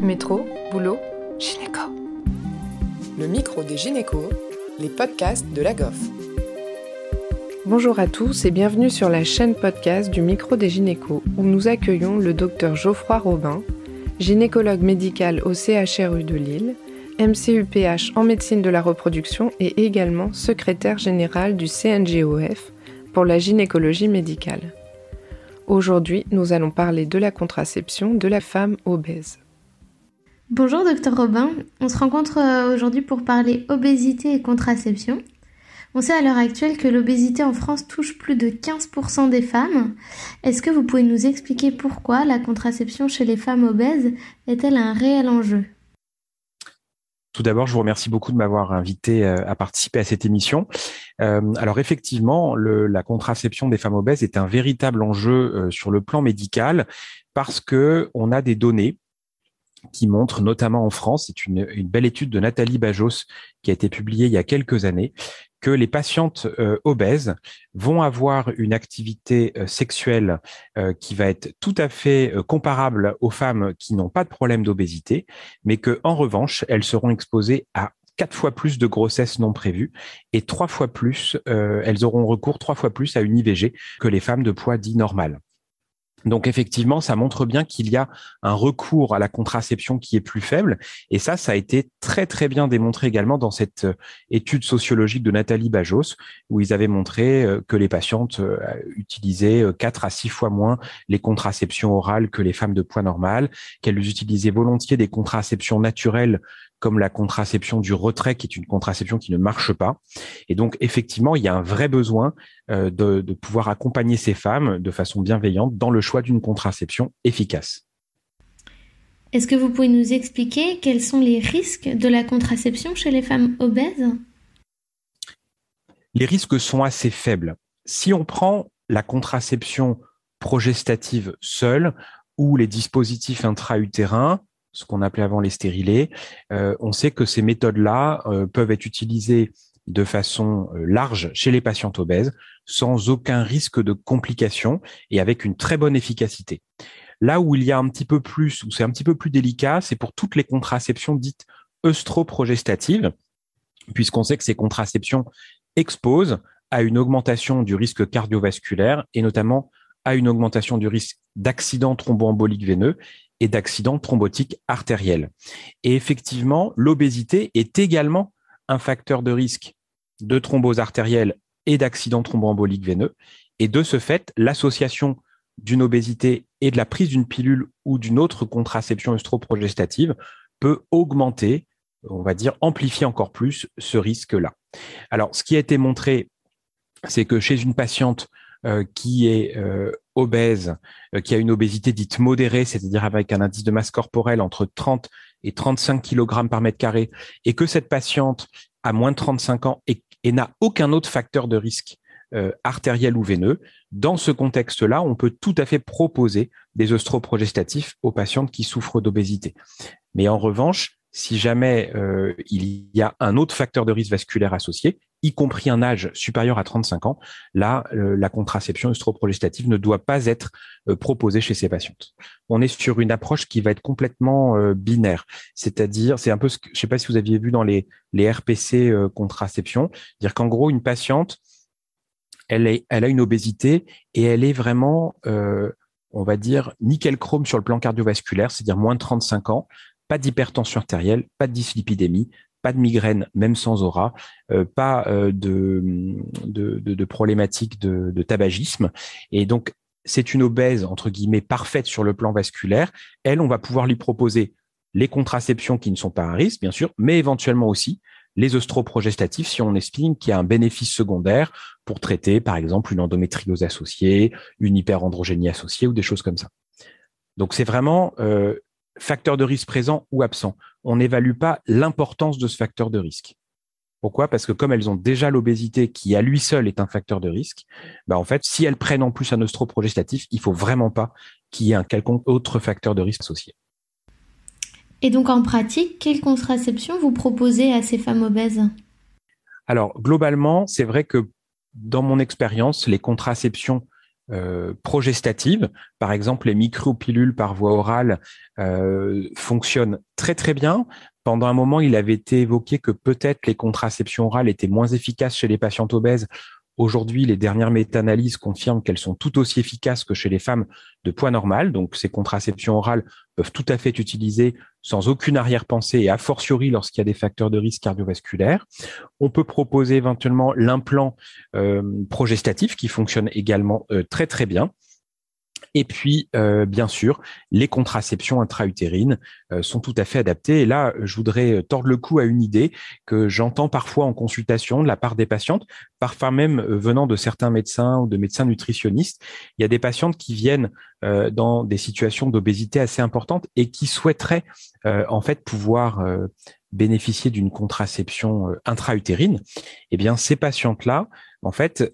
Métro, boulot, gynéco. Le micro des gynécos, les podcasts de la GOF. Bonjour à tous et bienvenue sur la chaîne podcast du micro des gynécos où nous accueillons le docteur Geoffroy Robin, gynécologue médical au CHRU de Lille, MCUPH en médecine de la reproduction et également secrétaire général du CNGOF pour la gynécologie médicale. Aujourd'hui, nous allons parler de la contraception de la femme obèse. Bonjour docteur Robin, on se rencontre euh, aujourd'hui pour parler obésité et contraception. On sait à l'heure actuelle que l'obésité en France touche plus de 15% des femmes. Est-ce que vous pouvez nous expliquer pourquoi la contraception chez les femmes obèses est-elle un réel enjeu? Tout d'abord, je vous remercie beaucoup de m'avoir invité euh, à participer à cette émission. Euh, alors effectivement, la contraception des femmes obèses est un véritable enjeu sur le plan médical parce que on a des données qui montre, notamment en France, c'est une, belle étude de Nathalie Bajos qui a été publiée il y a quelques années, que les patientes euh, obèses vont avoir une activité euh, sexuelle euh, qui va être tout à fait comparable aux femmes qui n'ont pas de problème d'obésité, mais que en revanche, elles seront exposées à quatre fois plus de grossesses non prévues et trois fois plus, elles auront recours trois fois plus à une IVG que les femmes de poids dit normal. Donc effectivement, ça montre bien qu'il y a un recours à la contraception qui est plus faible. Et ça, ça a été très très bien démontré également dans cette euh, étude sociologique de Nathalie Bajos, où ils avaient montré euh, que les patientes euh, utilisaient quatre à six fois moins les contraceptions orales que les femmes de poids normal, qu'elles utilisaient volontiers des contraceptions naturelles comme la contraception du retrait, qui est une contraception qui ne marche pas. Et donc, effectivement, il y a un vrai besoin euh, de, de pouvoir accompagner ces femmes de façon bienveillante dans le choix d'une contraception efficace. Est-ce que vous pouvez nous expliquer quels sont les risques de la contraception chez les femmes obèses? Les risques sont assez faibles. Si on prend la contraception progestative seule ou les dispositifs intra-utérins, ce qu'on appelait avant les stérilés. Euh, on sait que ces méthodes-là euh, peuvent être utilisées de façon euh, large chez les patientes obèses, sans aucun risque de complications et avec une très bonne efficacité. Là où il y a un petit peu plus, où c'est un petit peu plus délicat, c'est pour toutes les contraceptions dites œstroprogestatives, puisqu'on sait que ces contraceptions exposent à une augmentation du risque cardiovasculaire et notamment à une augmentation du risque d'accident thromboembolique veineux et d'accidents thrombotiques artériels. Et effectivement, l'obésité est également un facteur de risque de thrombose artérielle et d'accident thromboembolique veineux. Et de ce fait, l'association d'une obésité et de la prise d'une pilule ou d'une autre contraception œstroprogestative peut augmenter, on va dire, amplifier encore plus ce risque-là. Alors, ce qui a été montré, c'est que chez une patiente qui est euh, obèse, euh, qui a une obésité dite modérée, c'est-à-dire avec un indice de masse corporelle entre 30 et 35 kg par mètre carré, et que cette patiente a moins de 35 ans et, n'a aucun autre facteur de risque artériel ou veineux, dans ce contexte-là, on peut tout à fait proposer des œstroprogestatifs aux patientes qui souffrent d'obésité. Mais en revanche, si jamais il y a un autre facteur de risque vasculaire associé, y compris un âge supérieur à 35 ans, là, euh, la contraception œstroprogestative ne doit pas être euh, proposée chez ces patientes. On est sur une approche qui va être complètement euh, binaire, c'est-à-dire, c'est un peu ce que, je sais pas si vous aviez vu dans les, RPC contraception, dire qu'en gros, une patiente, elle, elle a une obésité et elle est vraiment, on va dire, nickel chrome sur le plan cardiovasculaire, c'est-à-dire moins de 35 ans, pas d'hypertension artérielle, pas de dyslipidémie, pas de migraine, même sans aura, euh, pas euh, de, de, de, problématiques de, de tabagisme. Et donc, c'est une obèse, entre guillemets, parfaite sur le plan vasculaire. Elle, on va pouvoir lui proposer les contraceptions qui ne sont pas un risque, bien sûr, mais éventuellement aussi les œstroprogestatifs si on estime qu'il y a un bénéfice secondaire pour traiter, par exemple, une endométriose associée, une hyperandrogénie associée ou des choses comme ça. Donc, c'est vraiment euh, facteur de risque présent ou absent. On n'évalue pas l'importance de ce facteur de risque. Pourquoi? Parce que comme elles ont déjà l'obésité qui à lui seul est un facteur de risque, bah en fait, si elles prennent en plus un œstroprogestatif, il faut vraiment pas qu'il y ait un quelconque autre facteur de risque associé. Et donc en pratique, quelle contraception vous proposez à ces femmes obèses? Alors globalement, c'est vrai que dans mon expérience, les contraceptions euh, progestatives. Par exemple, les micropilules par voie orale euh, fonctionnent très très bien. Pendant un moment, il avait été évoqué que peut-être les contraceptions orales étaient moins efficaces chez les patientes obèses Aujourd'hui, les dernières méta-analyses confirment qu'elles sont tout aussi efficaces que chez les femmes de poids normal. Donc, ces contraceptions orales peuvent tout à fait être utilisées sans aucune arrière-pensée et a fortiori lorsqu'il y a des facteurs de risque cardiovasculaire. On peut proposer éventuellement l'implant euh, progestatif qui fonctionne également euh, très très bien. Et puis, euh, bien sûr, les contraceptions intra-utérines euh, sont tout à fait adaptées. Et là, je voudrais tordre le cou à une idée que j'entends parfois en consultation de la part des patientes, parfois même euh, venant de certains médecins ou de médecins nutritionnistes. Il y a des patientes qui viennent dans des situations d'obésité assez importantes et qui souhaiteraient en fait pouvoir bénéficier d'une contraception intra-utérine. Eh bien, ces patientes-là, en fait,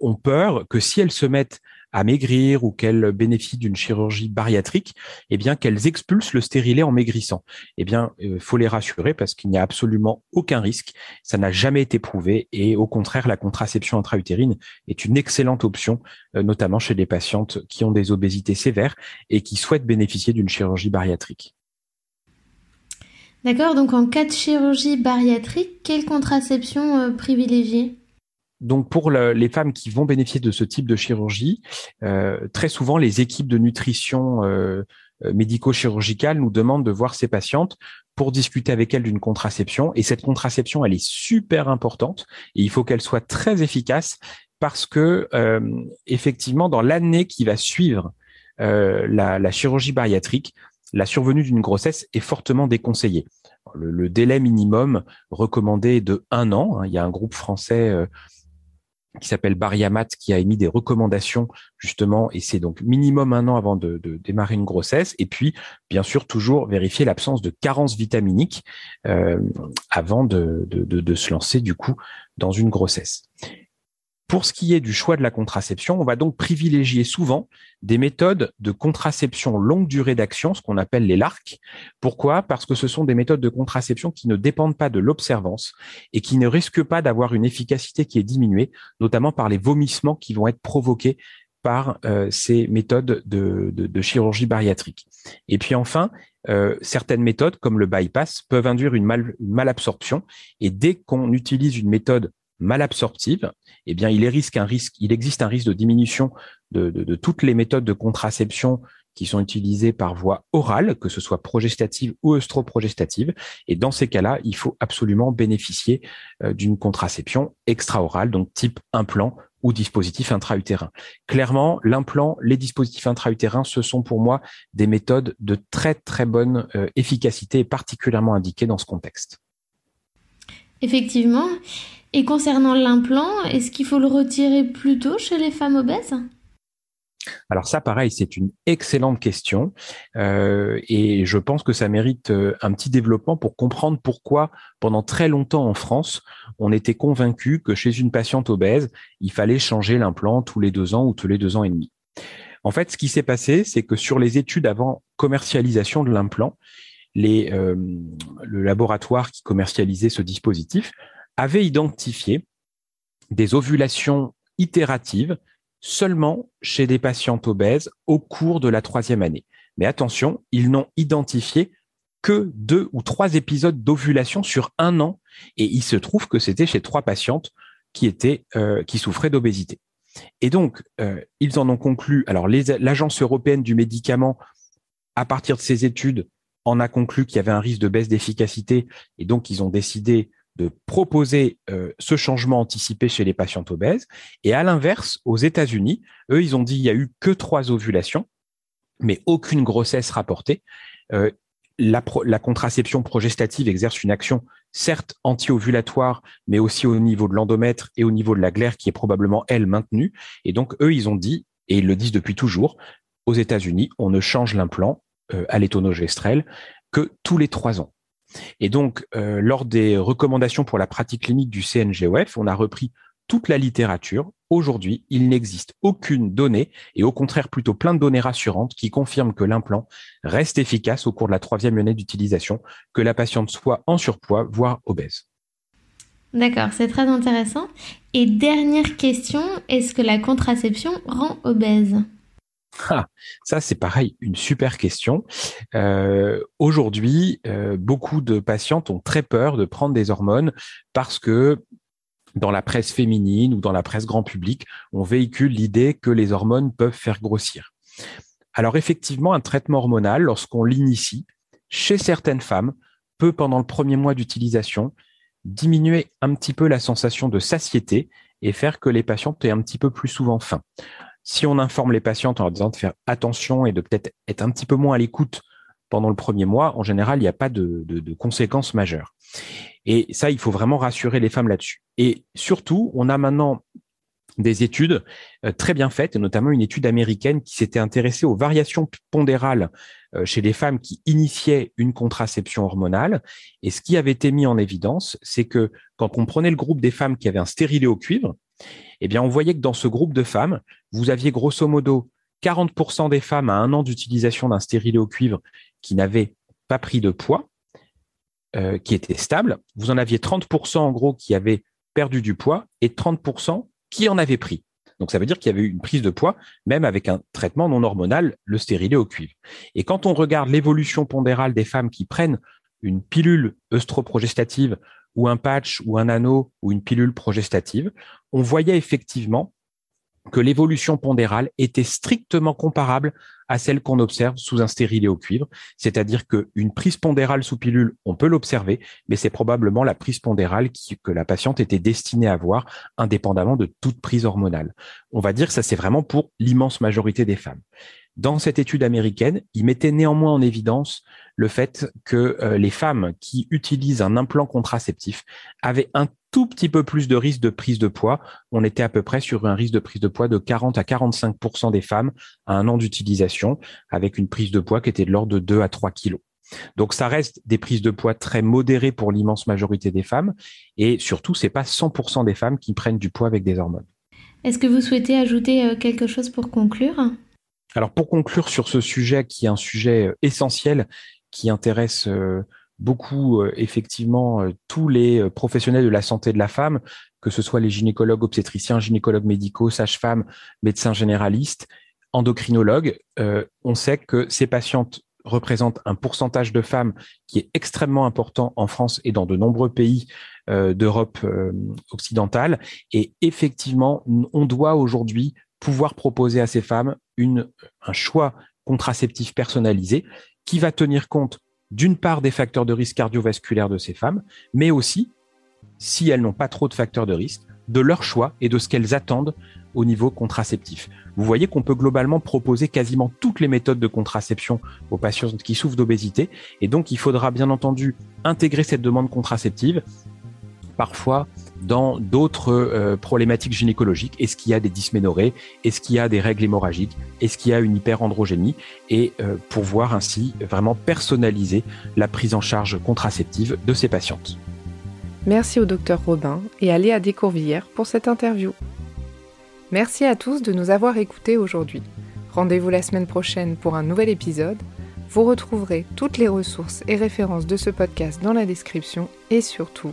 ont peur que si elles se mettent à maigrir ou qu'elles bénéficient d'une chirurgie bariatrique, eh bien qu'elles expulsent le stérilet en maigrissant. Eh bien, euh, faut les rassurer parce qu'il n'y a absolument aucun risque. Ça n'a jamais été prouvé et au contraire, la contraception intra-utérine est une excellente option, euh, notamment chez les patientes qui ont des obésités sévères et qui souhaitent bénéficier d'une chirurgie bariatrique. D'accord, donc en cas de chirurgie bariatrique, quelle contraception euh, privilégier? Donc pour les femmes qui vont bénéficier de ce type de chirurgie, euh, très souvent les équipes de nutrition euh, euh, médico-chirurgicale nous demandent de voir ces patientes pour discuter avec elles d'une contraception. Et cette contraception, elle est super importante et il faut qu'elle soit très efficace parce que effectivement, dans l'année qui va suivre la, chirurgie bariatrique, la survenue d'une grossesse est fortement déconseillée. Le, délai minimum recommandé est de un an. Hein. Il y a un groupe français qui s'appelle Bariamat, qui a émis des recommandations justement, et c'est donc minimum un an avant de, démarrer une grossesse, et puis bien sûr toujours vérifier l'absence de carence vitaminique euh, avant de, de, se lancer du coup dans une grossesse. Pour ce qui est du choix de la contraception, on va donc privilégier souvent des méthodes de contraception longue durée d'action, ce qu'on appelle les LARC. Pourquoi? Parce que ce sont des méthodes de contraception qui ne dépendent pas de l'observance et qui ne risquent pas d'avoir une efficacité qui est diminuée, notamment par les vomissements qui vont être provoqués par euh, ces méthodes de, chirurgie bariatrique. Et puis enfin, euh, certaines méthodes, comme le bypass, peuvent induire une, mal, une malabsorption. Et dès qu'on utilise une méthode malabsorptive, eh bien, il, existe un risque de diminution de, toutes les méthodes de contraception qui sont utilisées par voie orale, que ce soit progestative ou œstroprogestative. Et dans ces cas-là, il faut absolument bénéficier euh, d'une contraception extra-orale, donc type implant ou dispositif intra-utérin. Clairement, l'implant, les dispositifs intra-utérins, ce sont pour moi des méthodes de très très bonne euh, efficacité et particulièrement indiquées dans ce contexte. Effectivement. Et concernant l'implant, est-ce qu'il faut le retirer plus tôt chez les femmes obèses? Alors ça, pareil, c'est une excellente question euh, et je pense que ça mérite euh, un petit développement pour comprendre pourquoi, pendant très longtemps en France, on était convaincu que chez une patiente obèse, il fallait changer l'implant tous les deux ans ou tous les deux ans et demi. En fait, ce qui s'est passé, c'est que sur les études avant commercialisation de l'implant, les, euh, le laboratoire qui commercialisait ce dispositif avait identifié des ovulations itératives seulement chez des patientes obèses au cours de la troisième année. Mais attention, ils n'ont identifié que deux ou trois épisodes d'ovulation sur un an, et il se trouve que c'était chez trois patientes qui euh, souffraient d'obésité. Et donc, euh, ils en ont conclu. Alors, l'agence européenne du médicament, à partir de ces études, en a conclu qu'il y avait un risque de baisse d'efficacité, et donc ils ont décidé de proposer euh, ce changement anticipé chez les patientes obèses. Et à l'inverse, aux États-Unis, eux, ils ont dit il y a eu que trois ovulations, mais aucune grossesse rapportée. Euh, la, la, contraception progestative exerce une action certes anti-ovulatoire, mais aussi au niveau de l'endomètre et au niveau de la glaire qui est probablement, elle, maintenue. Et donc, eux, ils ont dit, et ils le disent depuis toujours, aux États-Unis, on ne change l'implant euh, à l'étonogestrel que tous les trois ans. Et donc, euh, lors des recommandations pour la pratique clinique du CNGOF, on a repris toute la littérature. Aujourd'hui, il n'existe aucune donnée, et au contraire plutôt plein de données rassurantes, qui confirment que l'implant reste efficace au cours de la troisième année d'utilisation, que la patiente soit en surpoids, voire obèse. D'accord, c'est très intéressant. Et dernière question, est-ce que la contraception rend obèse? Ah, ça, c'est pareil, une super question. Euh, aujourd'hui, euh, beaucoup de patientes ont très peur de prendre des hormones parce que dans la presse féminine ou dans la presse grand public, on véhicule l'idée que les hormones peuvent faire grossir. Alors effectivement, un traitement hormonal, lorsqu'on l'initie, chez certaines femmes, peut, pendant le premier mois d'utilisation, diminuer un petit peu la sensation de satiété et faire que les patientes aient un petit peu plus souvent faim. Si on informe les patientes en leur disant de faire attention et de peut-être être un petit peu moins à l'écoute pendant le premier mois, en général, il n'y a pas de, de, conséquences majeures. Et ça, il faut vraiment rassurer les femmes là-dessus. Et surtout, on a maintenant des études euh, très bien faites, et notamment une étude américaine qui s'était intéressée aux variations pondérales euh, chez les femmes qui initiaient une contraception hormonale. Et ce qui avait été mis en évidence, c'est que quand on prenait le groupe des femmes qui avaient un stérilet au cuivre, eh bien, on voyait que dans ce groupe de femmes, vous aviez grosso modo 40% des femmes à un an d'utilisation d'un stérilet au cuivre qui n'avaient pas pris de poids, euh, qui étaient stables. Vous en aviez 30% en gros qui avaient perdu du poids et 30% qui en avaient pris. Donc ça veut dire qu'il y avait eu une prise de poids, même avec un traitement non hormonal, le stérilet au cuivre. Et quand on regarde l'évolution pondérale des femmes qui prennent une pilule œstroprogestative ou un patch ou un anneau ou une pilule progestative, on voyait effectivement que l'évolution pondérale était strictement comparable à celle qu'on observe sous un stérilet au cuivre, c'est-à-dire qu'une prise pondérale sous pilule, on peut l'observer, mais c'est probablement la prise pondérale que la patiente était destinée à avoir, indépendamment de toute prise hormonale. On va dire que ça c'est vraiment pour l'immense majorité des femmes. Dans cette étude américaine, il mettait néanmoins en évidence le fait que euh, les femmes qui utilisent un implant contraceptif avaient un tout petit peu plus de risque de prise de poids. On était à peu près sur un risque de prise de poids de 40 à 45% des femmes à un an d'utilisation, avec une prise de poids qui était de l'ordre de 2 à 3 kilos. Donc ça reste des prises de poids très modérées pour l'immense majorité des femmes, et surtout c'est pas 100% des femmes qui prennent du poids avec des hormones. Est-ce que vous souhaitez ajouter euh, quelque chose pour conclure? Alors pour conclure sur ce sujet qui est un sujet euh, essentiel qui intéresse euh, beaucoup euh, effectivement tous les professionnels de la santé de la femme, que ce soit les gynécologues obstétriciens, gynécologues médicaux, sages-femmes, médecins généralistes, endocrinologues, on sait que ces patientes représentent un pourcentage de femmes qui est extrêmement important en France et dans de nombreux pays d'Europe occidentale. Et effectivement, on doit aujourd'hui pouvoir proposer à ces femmes une, un choix contraceptif personnalisé qui va tenir compte d'une part des facteurs de risque cardiovasculaire de ces femmes, mais aussi, si elles n'ont pas trop de facteurs de risque, de leur choix et de ce qu'elles attendent au niveau contraceptif. Vous voyez qu'on peut globalement proposer quasiment toutes les méthodes de contraception aux patients qui souffrent d'obésité, et donc il faudra bien entendu intégrer cette demande contraceptive parfois dans d'autres euh, problématiques gynécologiques. Est-ce qu'il y a des dysménorrhées? Est-ce qu'il y a des règles hémorragiques? Est-ce qu'il y a une hyperandrogénie Et euh, pour voir ainsi vraiment personnaliser la prise en charge contraceptive de ces patientes. Merci au docteur Robin et à Léa Descourvillères pour cette interview. Merci à tous de nous avoir écoutés aujourd'hui. Rendez-vous la semaine prochaine pour un nouvel épisode. Vous retrouverez toutes les ressources et références de ce podcast dans la description et surtout,